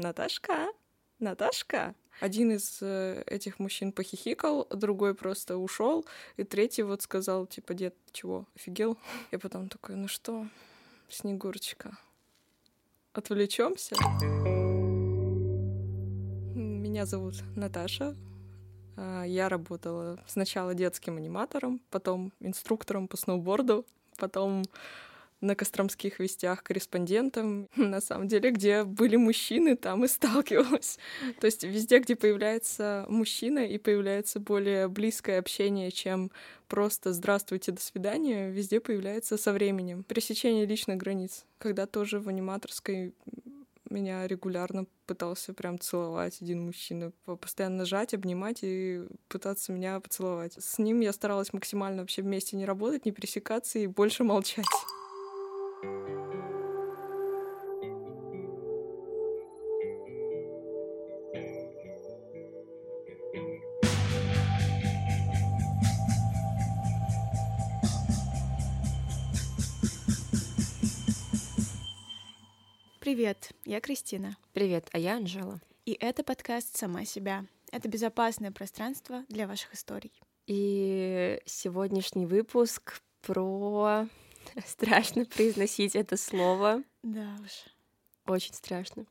Наташка, Наташка. Один из э, этих мужчин похихикал, другой просто ушел, и третий вот сказал, типа, дед, чего, офигел? И потом такой, ну что, Снегурочка, отвлечемся? Меня зовут Наташа. А, я работала сначала детским аниматором, потом инструктором по сноуборду, потом на Костромских вестях корреспондентом. На самом деле, где были мужчины, там и сталкивалась. То есть везде, где появляется мужчина и появляется более близкое общение, чем просто «здравствуйте, до свидания», везде появляется со временем. Пересечение личных границ. Когда тоже в аниматорской меня регулярно пытался прям целовать один мужчина, постоянно нажать, обнимать и пытаться меня поцеловать. С ним я старалась максимально вообще вместе не работать, не пересекаться и больше молчать. Привет, я Кристина. Привет, а я Анжела. И это подкаст «Сама себя». Это безопасное пространство для ваших историй. И сегодняшний выпуск про... Страшно произносить это слово. Да уж. Очень страшно.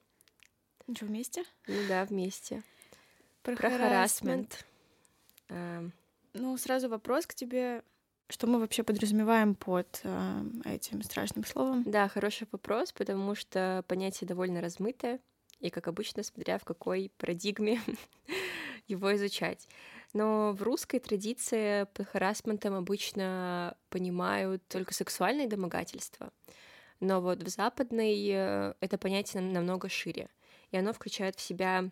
Ну что, вместе? Ну да, вместе. Про, про харасмент. А... Ну, сразу вопрос к тебе. Что мы вообще подразумеваем под э, этим страшным словом? Да, хороший вопрос, потому что понятие довольно размытое, и, как обычно, смотря в какой парадигме его изучать. Но в русской традиции под харасментом обычно понимают только сексуальные домогательства. Но вот в западной э, это понятие намного шире, и оно включает в себя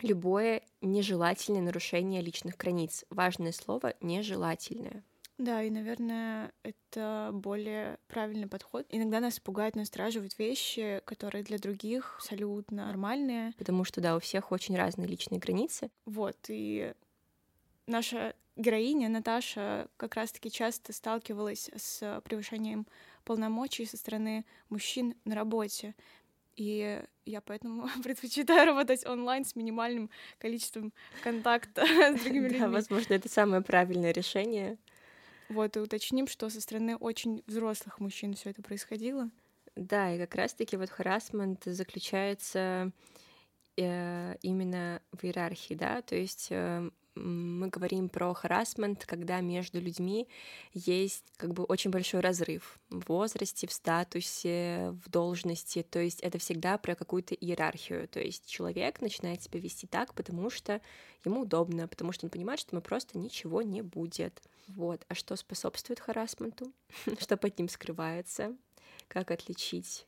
любое нежелательное нарушение личных границ. Важное слово — нежелательное. Да, и, наверное, это более правильный подход. Иногда нас пугают, настораживают вещи, которые для других абсолютно нормальные. Потому что, да, у всех очень разные личные границы. Вот, и наша героиня Наташа как раз-таки часто сталкивалась с превышением полномочий со стороны мужчин на работе. И я поэтому предпочитаю работать онлайн с минимальным количеством контакта с другими людьми. Да, возможно, это самое правильное решение. Вот, и уточним, что со стороны очень взрослых мужчин все это происходило. Да, и как раз-таки вот харасмент заключается э, именно в иерархии, да, то есть э, мы говорим про харасмент, когда между людьми есть как бы очень большой разрыв в возрасте, в статусе, в должности. То есть это всегда про какую-то иерархию. То есть человек начинает себя вести так, потому что ему удобно, потому что он понимает, что ему просто ничего не будет. Вот. А что способствует харасменту? что под ним скрывается? Как отличить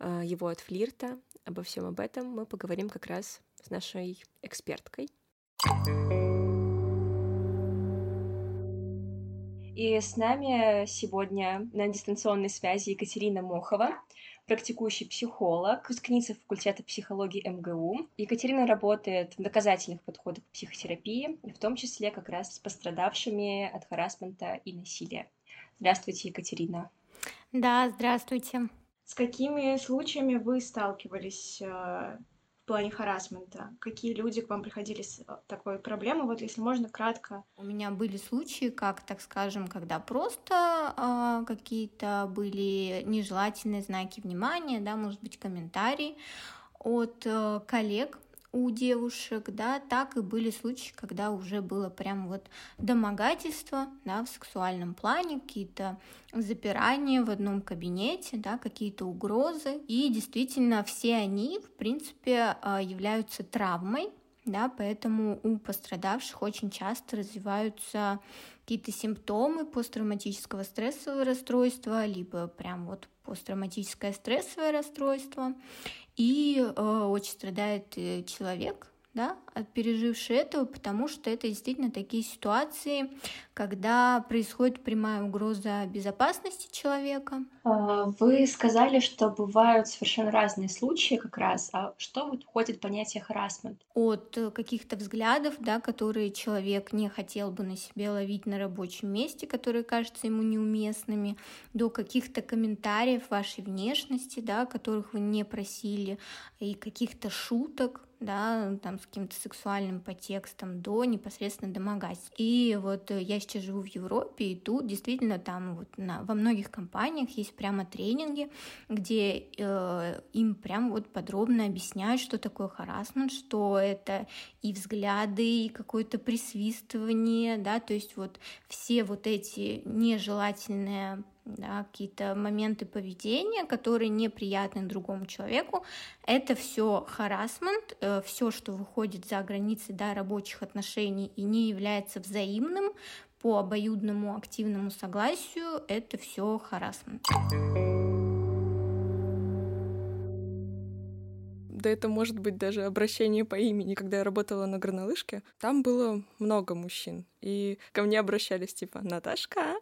э, его от флирта? Обо всем об этом мы поговорим как раз с нашей эксперткой и с нами сегодня на дистанционной связи Екатерина Мохова, практикующий психолог, выпускница факультета психологии МГУ. Екатерина работает в доказательных подходах к психотерапии, в том числе как раз с пострадавшими от харасмента и насилия. Здравствуйте, Екатерина. Да, здравствуйте. С какими случаями вы сталкивались э, плане харасмента? Какие люди к вам приходили с э, такой проблемой? Вот если можно кратко. У меня были случаи, как, так скажем, когда просто э, какие-то были нежелательные знаки внимания, да, может быть, комментарии от э, коллег, у девушек, да, так и были случаи, когда уже было прям вот домогательство, да, в сексуальном плане, какие-то запирания в одном кабинете, да, какие-то угрозы. И действительно все они, в принципе, а, являются травмой, да, поэтому у пострадавших очень часто развиваются какие-то симптомы посттравматического стрессового расстройства, либо прям вот посттравматическое стрессовое расстройство, и э, очень страдает э, человек, да, пережившие этого, потому что это действительно такие ситуации, когда происходит прямая угроза безопасности человека. А, вы сказали, что бывают совершенно разные случаи как раз. А что вот входит в понятие харасмент? От каких-то взглядов, да, которые человек не хотел бы на себе ловить на рабочем месте, которые кажутся ему неуместными, до каких-то комментариев вашей внешности, да, которых вы не просили, и каких-то шуток, да, там с каким-то сексуальным подтекстом до непосредственно домогательств. И вот э, я сейчас живу в Европе, и тут действительно там вот на, во многих компаниях есть прямо тренинги, где э, им прям вот подробно объясняют, что такое харасмент, что это и взгляды, и какое-то присвистывание, да, то есть вот все вот эти нежелательные да, какие-то моменты поведения, которые неприятны другому человеку, это все харасмент, э, все, что выходит за границы да, рабочих отношений и не является взаимным по обоюдному активному согласию, это все харасмент. да это может быть даже обращение по имени. Когда я работала на горнолыжке, там было много мужчин. И ко мне обращались типа «Наташка,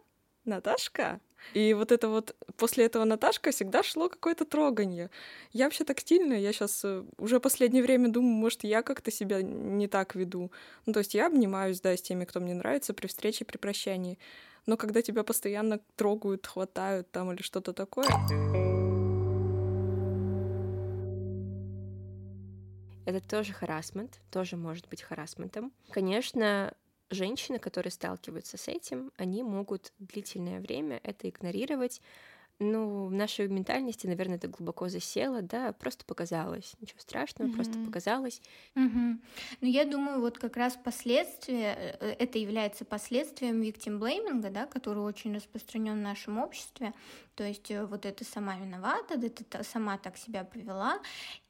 Наташка, и вот это вот после этого Наташка всегда шло какое-то трогание. Я вообще тактильная, я сейчас э, уже последнее время думаю, может, я как-то себя не так веду. Ну, то есть я обнимаюсь, да, с теми, кто мне нравится при встрече, при прощании. Но когда тебя постоянно трогают, хватают там или что-то такое... Это тоже харасмент, тоже может быть харасментом. Конечно, женщины, которые сталкиваются с этим, они могут длительное время это игнорировать, ну, в нашей ментальности, наверное, это глубоко засело, да, просто показалось. Ничего страшного, mm-hmm. просто показалось. Mm-hmm. Ну, я думаю, вот как раз последствия, э, это является последствием victim blaming, да, который очень распространен в нашем обществе. То есть э, вот это сама виновата, это сама так себя повела.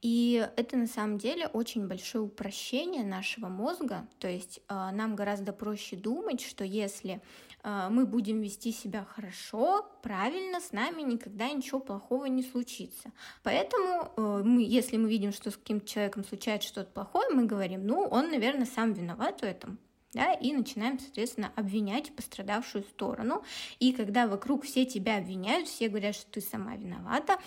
И это на самом деле очень большое упрощение нашего мозга. То есть э, нам гораздо проще думать, что если а, мы будем вести себя хорошо, правильно, с нами никогда ничего плохого не случится. Поэтому э, мы, если мы видим, что с каким-то человеком случается что-то плохое, мы говорим, ну, он, наверное, сам виноват в этом, да, и начинаем, соответственно, обвинять пострадавшую сторону. И когда вокруг все тебя обвиняют, все говорят, что ты сама виновата,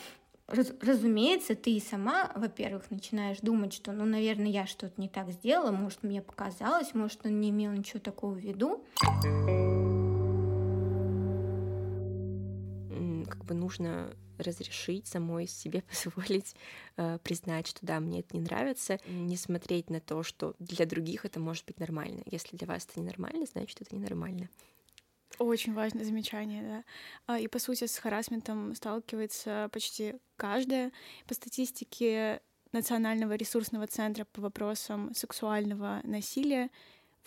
Раз, разумеется, ты и сама, во-первых, начинаешь думать, что, ну, наверное, я что-то не так сделала, может, мне показалось, может, он не имел ничего такого в виду. Бы нужно разрешить самой себе позволить э, признать, что да, мне это не нравится, не смотреть на то, что для других это может быть нормально. Если для вас это ненормально, значит, это ненормально. Очень важное замечание, да. А, и по сути с харасментом сталкивается почти каждая. По статистике Национального ресурсного центра по вопросам сексуального насилия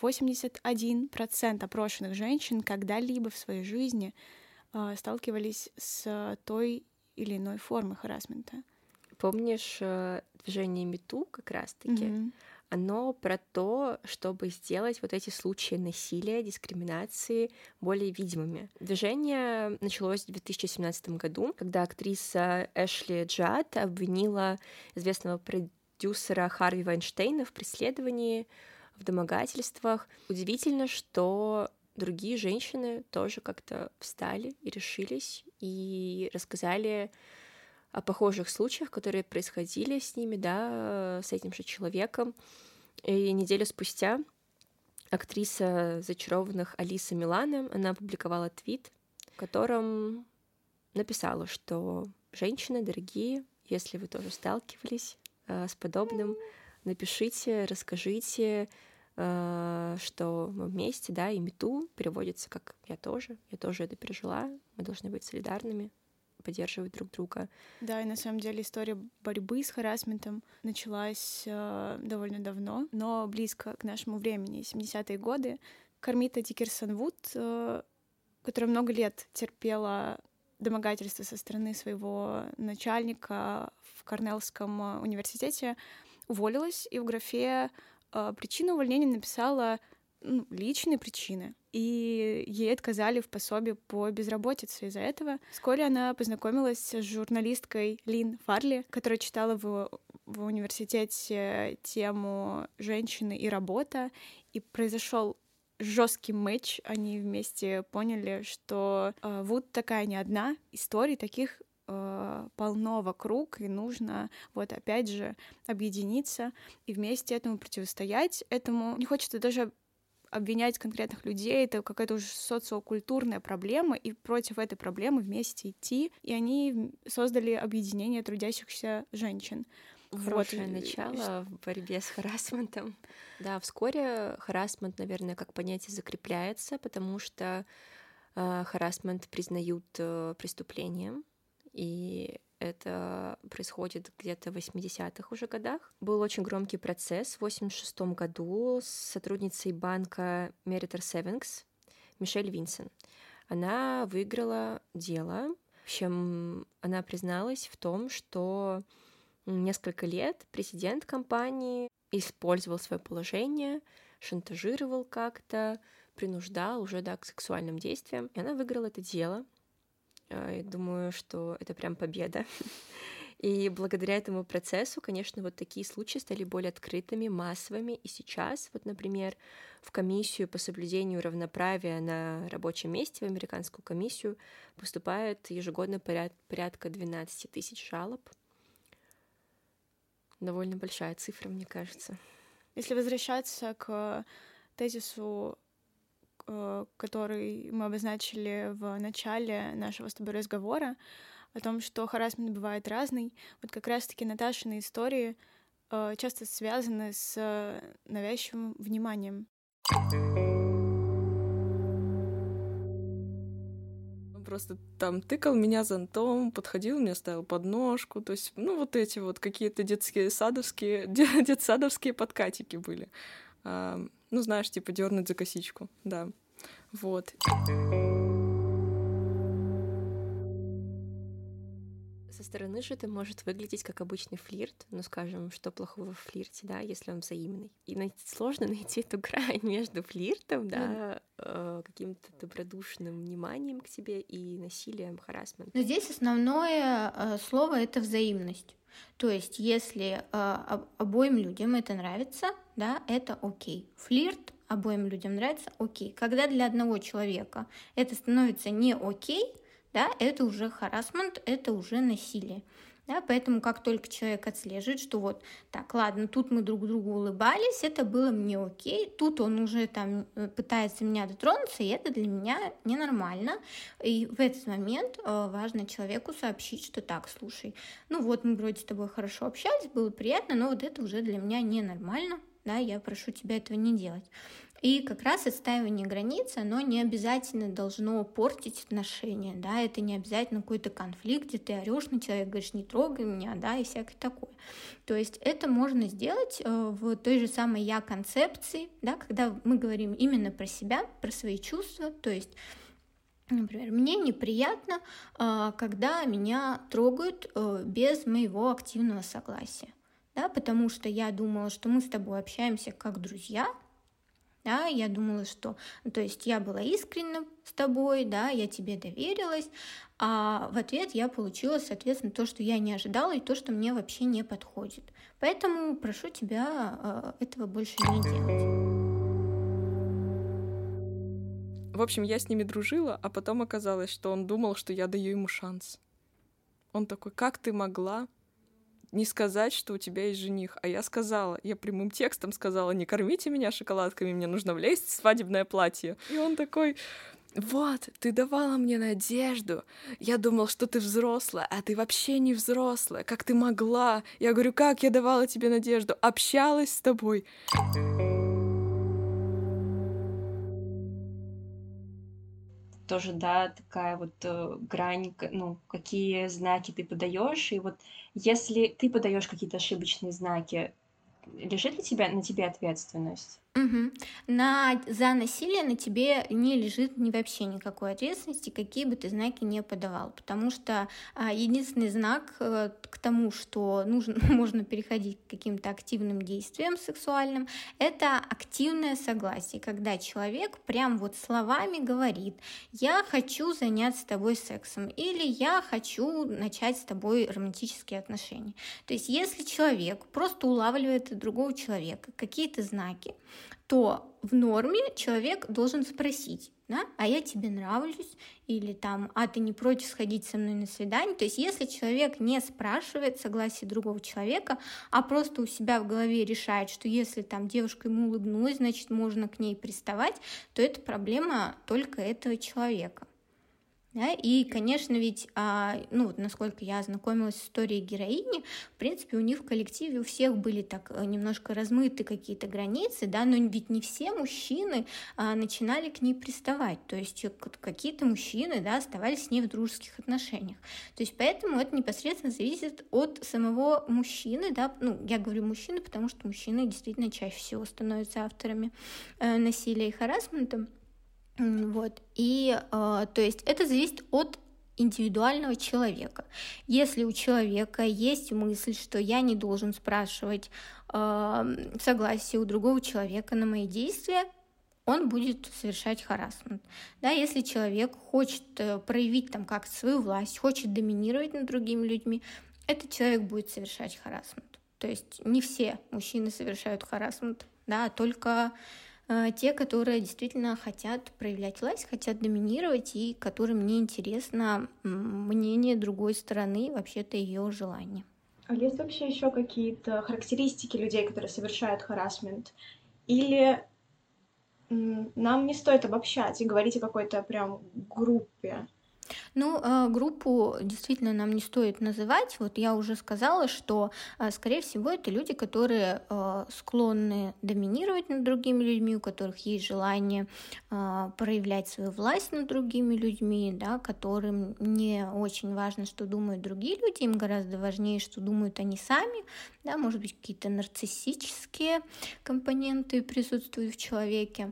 81% опрошенных женщин когда-либо в своей жизни сталкивались с той или иной формой харасмента. Помнишь э, движение Мету как раз-таки? Mm-hmm. Оно про то, чтобы сделать вот эти случаи насилия, дискриминации более видимыми. Движение началось в 2017 году, когда актриса Эшли Джад обвинила известного продюсера Харви Вайнштейна в преследовании, в домогательствах. Удивительно, что другие женщины тоже как-то встали и решились и рассказали о похожих случаях, которые происходили с ними, да, с этим же человеком. И неделю спустя актриса «Зачарованных» Алиса Милана, она опубликовала твит, в котором написала, что «Женщины, дорогие, если вы тоже сталкивались э, с подобным, напишите, расскажите, что мы вместе, да, и мету переводится как «я тоже», «я тоже это пережила», мы должны быть солидарными, поддерживать друг друга. Да, и на самом деле история борьбы с харасментом началась э, довольно давно, но близко к нашему времени, 70-е годы. Кармита Дикерсон Вуд, э, которая много лет терпела домогательство со стороны своего начальника в Корнеллском э, университете, уволилась и в графе причину увольнения написала ну, личные причины. И ей отказали в пособии по безработице из-за этого. Вскоре она познакомилась с журналисткой Лин Фарли, которая читала в в университете тему женщины и работа, и произошел жесткий матч. Они вместе поняли, что э, Вуд такая не одна, историй таких э, полно вокруг, и нужно вот опять же объединиться и вместе этому противостоять. Этому не хочется даже обвинять конкретных людей, это какая-то уже социокультурная проблема, и против этой проблемы вместе идти. И они создали объединение трудящихся женщин. Хорошее вот. начало в борьбе с харасментом. Да, вскоре харасмент, наверное, как понятие закрепляется, потому что э, харасмент признают э, преступлением, и это происходит где-то в 80-х уже годах. Был очень громкий процесс в 86 году с сотрудницей банка Meritor Savings Мишель Винсен. Она выиграла дело. В общем, она призналась в том, что несколько лет президент компании использовал свое положение, шантажировал как-то, принуждал уже да, к сексуальным действиям. И она выиграла это дело. Я думаю, что это прям победа. И благодаря этому процессу, конечно, вот такие случаи стали более открытыми, массовыми. И сейчас, вот, например, в комиссию по соблюдению равноправия на рабочем месте, в американскую комиссию, поступает ежегодно порядка 12 тысяч жалоб. Довольно большая цифра, мне кажется. Если возвращаться к тезису Э, который мы обозначили в начале нашего с тобой разговора, о том, что харасмент бывает разный. Вот как раз-таки Наташины истории э, часто связаны с навязчивым вниманием. просто там тыкал меня зонтом, подходил, мне ставил подножку, то есть, ну, вот эти вот какие-то детские садовские, детсадовские подкатики были ну, знаешь, типа дернуть за косичку, да. Вот. Стороны же это может выглядеть как обычный флирт, ну, скажем, что плохого в флирте, да, если он взаимный. И найти, сложно найти эту грань между флиртом, да, э, каким-то добродушным вниманием к себе и насилием, харасментом. Но здесь основное э, слово — это взаимность. То есть, если э, обоим людям это нравится, да, это окей. Флирт обоим людям нравится, окей. Когда для одного человека это становится не окей, да, это уже харасмент, это уже насилие. Да, поэтому как только человек отслеживает, что вот, так, ладно, тут мы друг другу улыбались, это было мне окей, тут он уже там э, пытается меня дотронуться, и это для меня ненормально. И в этот момент э, важно человеку сообщить, что так, слушай, ну вот мы вроде с тобой хорошо общались, было приятно, но вот это уже для меня ненормально, да, я прошу тебя этого не делать. И как раз отстаивание границ, оно не обязательно должно портить отношения, да, это не обязательно какой-то конфликт, где ты орешь на человека, говоришь, не трогай меня, да, и всякое такое. То есть это можно сделать э, в той же самой я-концепции, да, когда мы говорим именно про себя, про свои чувства, то есть Например, мне неприятно, э, когда меня трогают э, без моего активного согласия, да, потому что я думала, что мы с тобой общаемся как друзья, да, я думала, что, ну, то есть я была искренна с тобой, да, я тебе доверилась, а в ответ я получила, соответственно, то, что я не ожидала и то, что мне вообще не подходит. Поэтому прошу тебя э, этого больше не делать. В общем, я с ними дружила, а потом оказалось, что он думал, что я даю ему шанс. Он такой, как ты могла не сказать, что у тебя есть жених. А я сказала, я прямым текстом сказала, не кормите меня шоколадками, мне нужно влезть в свадебное платье. И он такой, вот, ты давала мне надежду. Я думал, что ты взрослая, а ты вообще не взрослая. Как ты могла? Я говорю, как я давала тебе надежду? Общалась с тобой. Тоже, да, такая вот э, грань, ну, какие знаки ты подаешь, и вот если ты подаешь какие-то ошибочные знаки, лежит ли тебя, на тебе ответственность? Угу. На, за насилие на тебе не лежит ни вообще никакой ответственности, какие бы ты знаки не подавал, потому что а, единственный знак а, к тому, что нужно, можно переходить к каким-то активным действиям сексуальным, это активное согласие, когда человек прям вот словами говорит, я хочу заняться с тобой сексом или я хочу начать с тобой романтические отношения. То есть если человек просто улавливает другого человека какие-то знаки, то в норме человек должен спросить, да, а я тебе нравлюсь, или там, а ты не против сходить со мной на свидание. То есть если человек не спрашивает согласия другого человека, а просто у себя в голове решает, что если там девушка ему улыбнулась, значит можно к ней приставать, то это проблема только этого человека. Да? И, конечно, ведь, а, ну, вот насколько я ознакомилась с историей героини, в принципе, у них в коллективе у всех были так э, немножко размыты какие-то границы, да, но ведь не все мужчины а, начинали к ней приставать, то есть какие-то мужчины, да, оставались с ней в дружеских отношениях. То есть поэтому это непосредственно зависит от самого мужчины, да, ну, я говорю мужчины, потому что мужчины действительно чаще всего становятся авторами э, насилия и харасмента. Вот. И, э, то есть, это зависит от индивидуального человека. Если у человека есть мысль, что я не должен спрашивать э, согласие у другого человека на мои действия, он будет совершать харасмент. Да, если человек хочет э, проявить там как свою власть, хочет доминировать над другими людьми, этот человек будет совершать харасмент. То есть не все мужчины совершают харасмент, да, только Э, те, которые действительно хотят проявлять власть, хотят доминировать, и которым не интересно мнение другой стороны, вообще-то ее желание. А есть вообще еще какие-то характеристики людей, которые совершают харасмент? Или нам не стоит обобщать и говорить о какой-то прям группе? Ну, а, группу действительно нам не стоит называть. Вот я уже сказала, что, а, скорее всего, это люди, которые а, склонны доминировать над другими людьми, у которых есть желание проявлять свою власть над другими людьми, да, которым не очень важно, что думают другие люди, им гораздо важнее, что думают они сами, да, может быть, какие-то нарциссические компоненты присутствуют в человеке.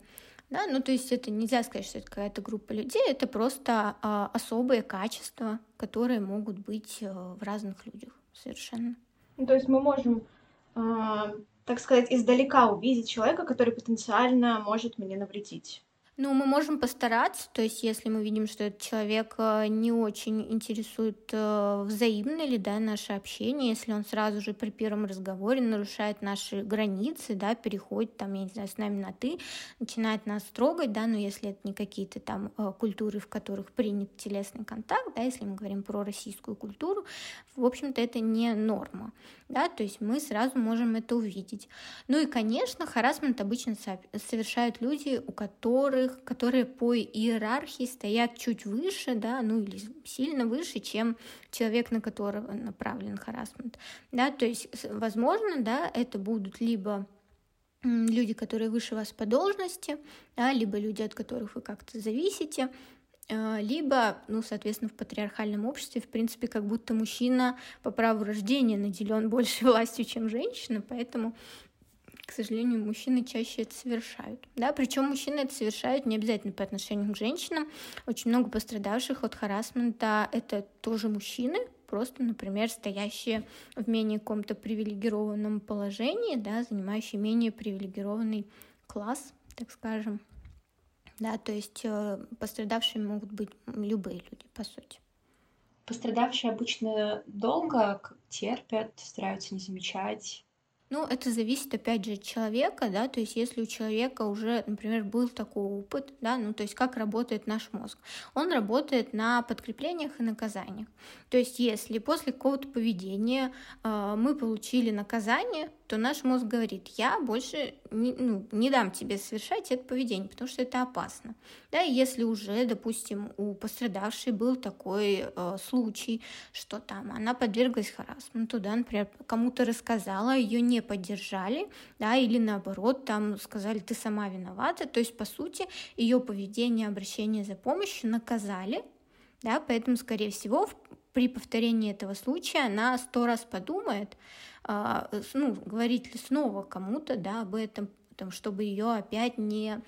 Да, ну то есть это нельзя сказать, что это какая-то группа людей, это просто а, особые качества, которые могут быть а, в разных людях совершенно. Ну, то есть мы можем, а, так сказать, издалека увидеть человека, который потенциально может мне навредить. Ну, мы можем постараться, то есть если мы видим, что этот человек э, не очень интересует э, взаимно ли, да, наше общение, если он сразу же при первом разговоре нарушает наши границы, да, переходит там, я не знаю, с нами на «ты», начинает нас трогать, да, но если это не какие-то там э, культуры, в которых принят телесный контакт, да, если мы говорим про российскую культуру, в общем-то, это не норма, да, то есть мы сразу можем это увидеть. Ну и, конечно, харасмент обычно совершают люди, у которых которых, которые по иерархии стоят чуть выше, да, ну или сильно выше, чем человек, на которого направлен харасмент. Да, то есть, возможно, да, это будут либо люди, которые выше вас по должности, да, либо люди, от которых вы как-то зависите, а, либо, ну, соответственно, в патриархальном обществе, в принципе, как будто мужчина по праву рождения наделен большей властью, чем женщина, поэтому к сожалению, мужчины чаще это совершают. Да? Причем мужчины это совершают не обязательно по отношению к женщинам. Очень много пострадавших от харасмента это тоже мужчины, просто, например, стоящие в менее каком-то привилегированном положении, да, занимающие менее привилегированный класс, так скажем. Да, то есть э, пострадавшими могут быть любые люди, по сути. Пострадавшие обычно долго терпят, стараются не замечать ну, это зависит, опять же, от человека, да, то есть если у человека уже, например, был такой опыт, да, ну, то есть как работает наш мозг. Он работает на подкреплениях и наказаниях. То есть если после какого-то поведения э, мы получили наказание, то наш мозг говорит, я больше не, ну, не дам тебе совершать это поведение, потому что это опасно. Да, и если уже, допустим, у пострадавшей был такой э, случай, что там она подверглась харасменту, да, например, кому-то рассказала, ее не поддержали, да, или наоборот, там сказали, ты сама виновата, то есть, по сути, ее поведение, обращение за помощью наказали, да, поэтому, скорее всего, при повторении этого случая она сто раз подумает, а, ну, говорить ли снова кому-то да, об этом, чтобы ее опять не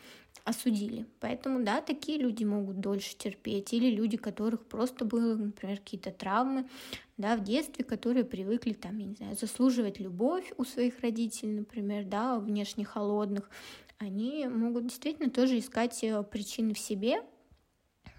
осудили. Поэтому, да, такие люди могут дольше терпеть. Или люди, которых просто было, например, какие-то травмы, да, в детстве, которые привыкли, там, я не знаю, заслуживать любовь у своих родителей, например, да, внешне холодных, они могут действительно тоже искать э, причины в себе,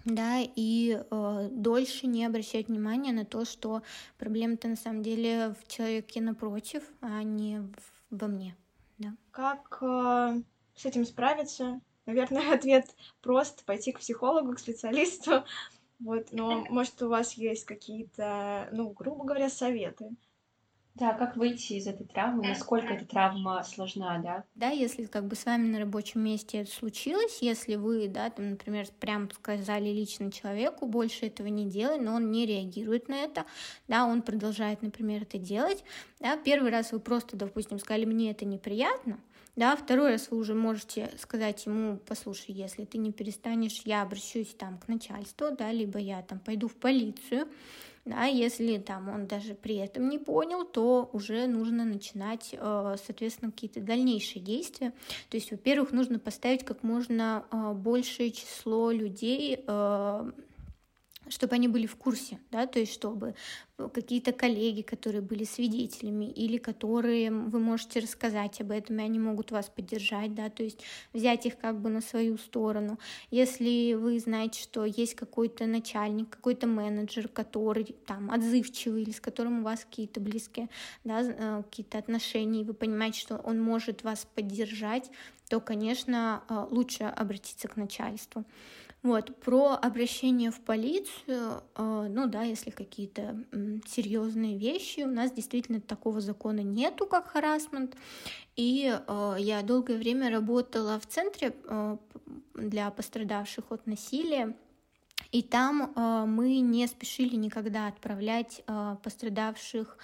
да, и э, дольше не обращать внимания на то, что проблема-то на самом деле в человеке напротив, а не в, во мне, да. Как э, с этим справиться? Наверное, ответ прост — пойти к психологу, к специалисту, вот, но, может, у вас есть какие-то, ну, грубо говоря, советы? Да, как выйти из этой травмы, насколько эта травма сложна, да? Да, если как бы с вами на рабочем месте это случилось, если вы, да, там, например, прям сказали лично человеку, больше этого не делай, но он не реагирует на это, да, он продолжает, например, это делать, да, первый раз вы просто, допустим, сказали, мне это неприятно, да, второй раз вы уже можете сказать ему, послушай, если ты не перестанешь, я обращусь там к начальству, да, либо я там пойду в полицию, да, если там он даже при этом не понял, то уже нужно начинать, э, соответственно, какие-то дальнейшие действия. То есть, во-первых, нужно поставить как можно э, большее число людей э, чтобы они были в курсе, да, то есть чтобы какие-то коллеги, которые были свидетелями или которые вы можете рассказать об этом, и они могут вас поддержать, да, то есть взять их как бы на свою сторону. Если вы знаете, что есть какой-то начальник, какой-то менеджер, который там отзывчивый или с которым у вас какие-то близкие, да, э, какие-то отношения, и вы понимаете, что он может вас поддержать, то, конечно, э, лучше обратиться к начальству. Вот, про обращение в полицию, э, ну да, если какие-то серьезные вещи, у нас действительно такого закона нету, как харасмент, и э, я долгое время работала в центре э, для пострадавших от насилия, и там э, мы не спешили никогда отправлять э, пострадавших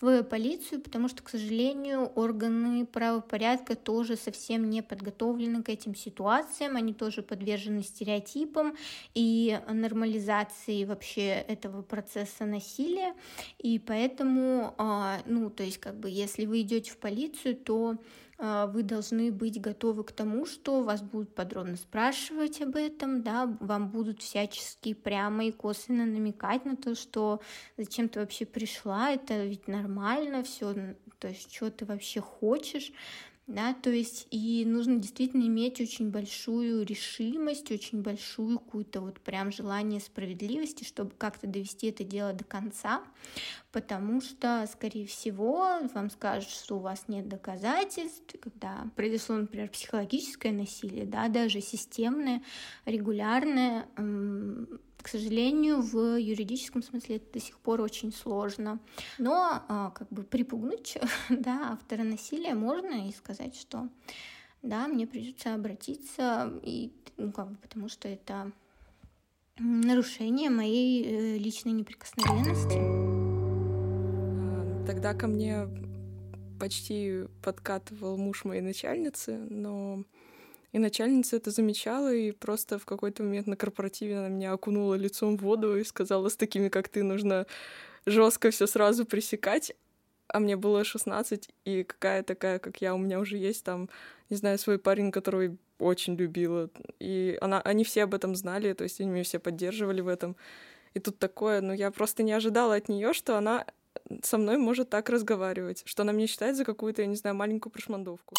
в полицию, потому что, к сожалению, органы правопорядка тоже совсем не подготовлены к этим ситуациям, они тоже подвержены стереотипам и нормализации вообще этого процесса насилия, и поэтому, э, ну, то есть, как бы, если вы идете в полицию, то вы должны быть готовы к тому, что вас будут подробно спрашивать об этом, да, вам будут всячески прямо и косвенно намекать на то, что зачем ты вообще пришла, это ведь нормально, все, то есть что ты вообще хочешь, да, то есть и нужно действительно иметь очень большую решимость, очень большую какую-то вот прям желание справедливости, чтобы как-то довести это дело до конца, потому что, скорее всего, вам скажут, что у вас нет доказательств, когда произошло, например, психологическое насилие, да, даже системное, регулярное, к сожалению, в юридическом смысле это до сих пор очень сложно. Но а, как бы припугнуть да, автора насилия можно и сказать, что да, мне придется обратиться, и, ну, как бы, потому что это нарушение моей э, личной неприкосновенности. Тогда ко мне почти подкатывал муж моей начальницы, но и начальница это замечала, и просто в какой-то момент на корпоративе она меня окунула лицом в воду и сказала, с такими, как ты, нужно жестко все сразу пресекать. А мне было 16, и какая такая, как я, у меня уже есть там, не знаю, свой парень, которого очень любила. И она, они все об этом знали, то есть они меня все поддерживали в этом. И тут такое, ну я просто не ожидала от нее, что она со мной может так разговаривать, что она меня считает за какую-то, я не знаю, маленькую прошмандовку.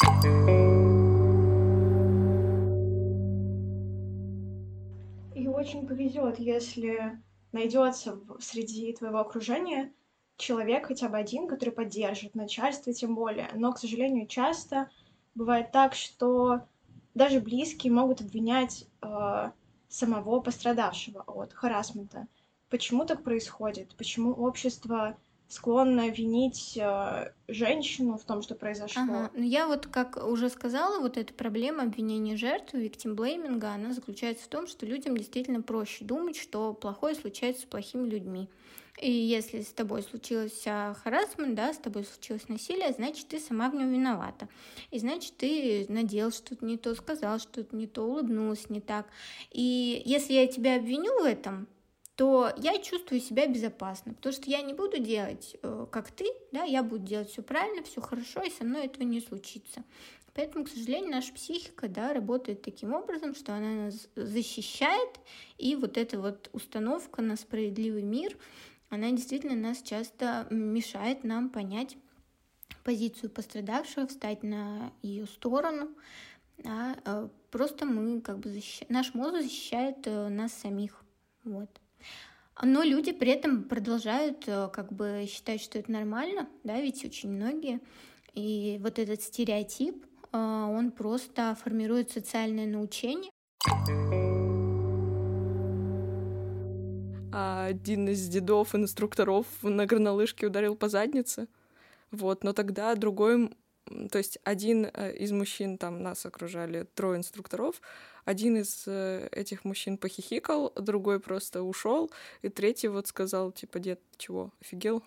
очень повезет, если найдется среди твоего окружения человек хотя бы один, который поддержит, начальство тем более. Но, к сожалению, часто бывает так, что даже близкие могут обвинять э, самого пострадавшего от харасмента. Почему так происходит? Почему общество склонна винить э, женщину в том, что произошло. Ага. Ну, я вот, как уже сказала, вот эта проблема обвинения жертвы, виктимблейминга, она заключается в том, что людям действительно проще думать, что плохое случается с плохими людьми. И если с тобой случилось харасмент, да, с тобой случилось насилие, значит, ты сама в нем виновата. И значит, ты надел что-то не то, сказал что-то не то, улыбнулась не так. И если я тебя обвиню в этом, то я чувствую себя безопасно, потому что я не буду делать э, как ты, да, я буду делать все правильно, все хорошо, и со мной этого не случится. Поэтому, к сожалению, наша психика да, работает таким образом, что она нас защищает, и вот эта вот установка на справедливый мир, она действительно нас часто мешает нам понять позицию пострадавшего, встать на ее сторону. Да, э, просто мы как бы защищаем, наш мозг защищает э, нас самих. Вот. Но люди при этом продолжают э, как бы считать, что это нормально, да, ведь очень многие. И вот этот стереотип, э, он просто формирует социальное научение. А один из дедов, инструкторов на горнолыжке ударил по заднице. Вот, но тогда другой то есть один э, из мужчин, там нас окружали трое инструкторов, один из э, этих мужчин похихикал, другой просто ушел, и третий вот сказал, типа, дед, чего, офигел?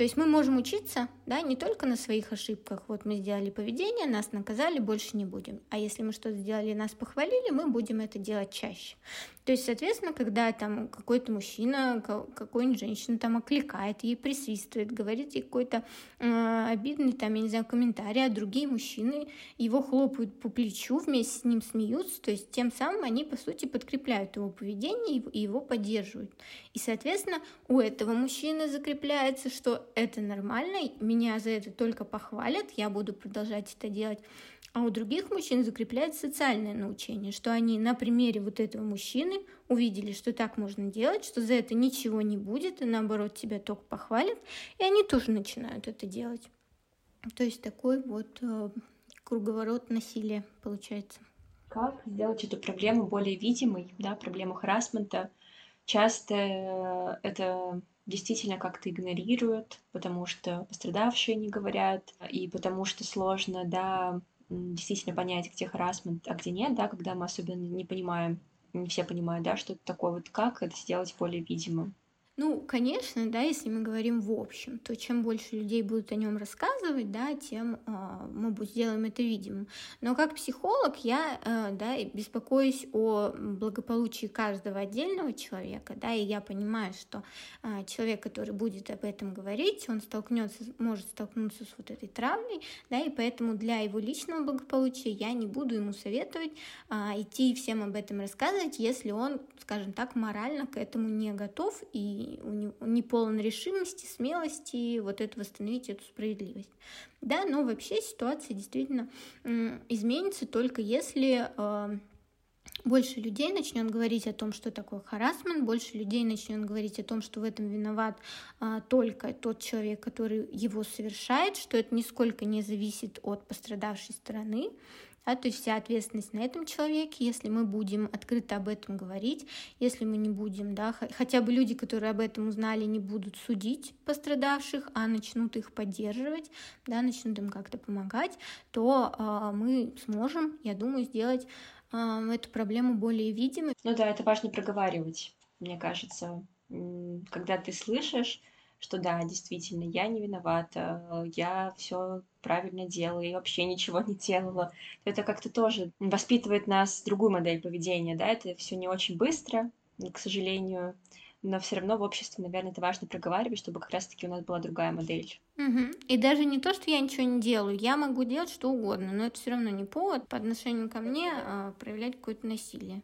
То есть мы можем учиться, да, не только на своих ошибках. Вот мы сделали поведение, нас наказали, больше не будем. А если мы что-то сделали, нас похвалили, мы будем это делать чаще. То есть, соответственно, когда там какой-то мужчина, какой-нибудь женщина там окликает, ей присвистывает, говорит ей какой-то э, обидный там, я не знаю, комментарий, а другие мужчины его хлопают по плечу, вместе с ним смеются, то есть тем самым они, по сути, подкрепляют его поведение и его поддерживают. И, соответственно, у этого мужчины закрепляется, что это нормально, меня за это только похвалят, я буду продолжать это делать. А у других мужчин закрепляется социальное научение, что они на примере вот этого мужчины увидели, что так можно делать, что за это ничего не будет, и наоборот тебя только похвалят, и они тоже начинают это делать. То есть такой вот э, круговорот насилия получается. Как сделать эту проблему более видимой, да, проблему харасмента? Часто э, это действительно как-то игнорируют, потому что пострадавшие не говорят, и потому что сложно, да, действительно понять, где харасмент, а где нет, да, когда мы особенно не понимаем, не все понимают, да, что это такое, вот как это сделать более видимым. Ну, конечно, да, если мы говорим в общем, то чем больше людей будут о нем рассказывать, да, тем э, мы сделаем это видимым. Но как психолог я, э, да, беспокоюсь о благополучии каждого отдельного человека, да, и я понимаю, что э, человек, который будет об этом говорить, он столкнется, может столкнуться с вот этой травмой, да, и поэтому для его личного благополучия я не буду ему советовать э, идти и всем об этом рассказывать, если он, скажем так, морально к этому не готов и не полон решимости, смелости вот это восстановить эту справедливость. Да, но вообще ситуация действительно изменится только если э, больше людей начнет говорить о том, что такое харасмент, больше людей начнет говорить о том, что в этом виноват а, только тот человек, который его совершает, что это нисколько не зависит от пострадавшей стороны, да, то есть вся ответственность на этом человеке, если мы будем открыто об этом говорить, если мы не будем, да, хотя бы люди, которые об этом узнали, не будут судить пострадавших, а начнут их поддерживать, да, начнут им как-то помогать, то э, мы сможем, я думаю, сделать э, эту проблему более видимой. Ну да, это важно проговаривать, мне кажется, когда ты слышишь что да, действительно, я не виновата, я все правильно делаю и вообще ничего не делала. Это как-то тоже воспитывает нас другую модель поведения, да, это все не очень быстро, к сожалению, но все равно в обществе, наверное, это важно проговаривать, чтобы как раз-таки у нас была другая модель. Угу. И даже не то, что я ничего не делаю, я могу делать что угодно, но это все равно не повод по отношению ко мне а, проявлять какое-то насилие.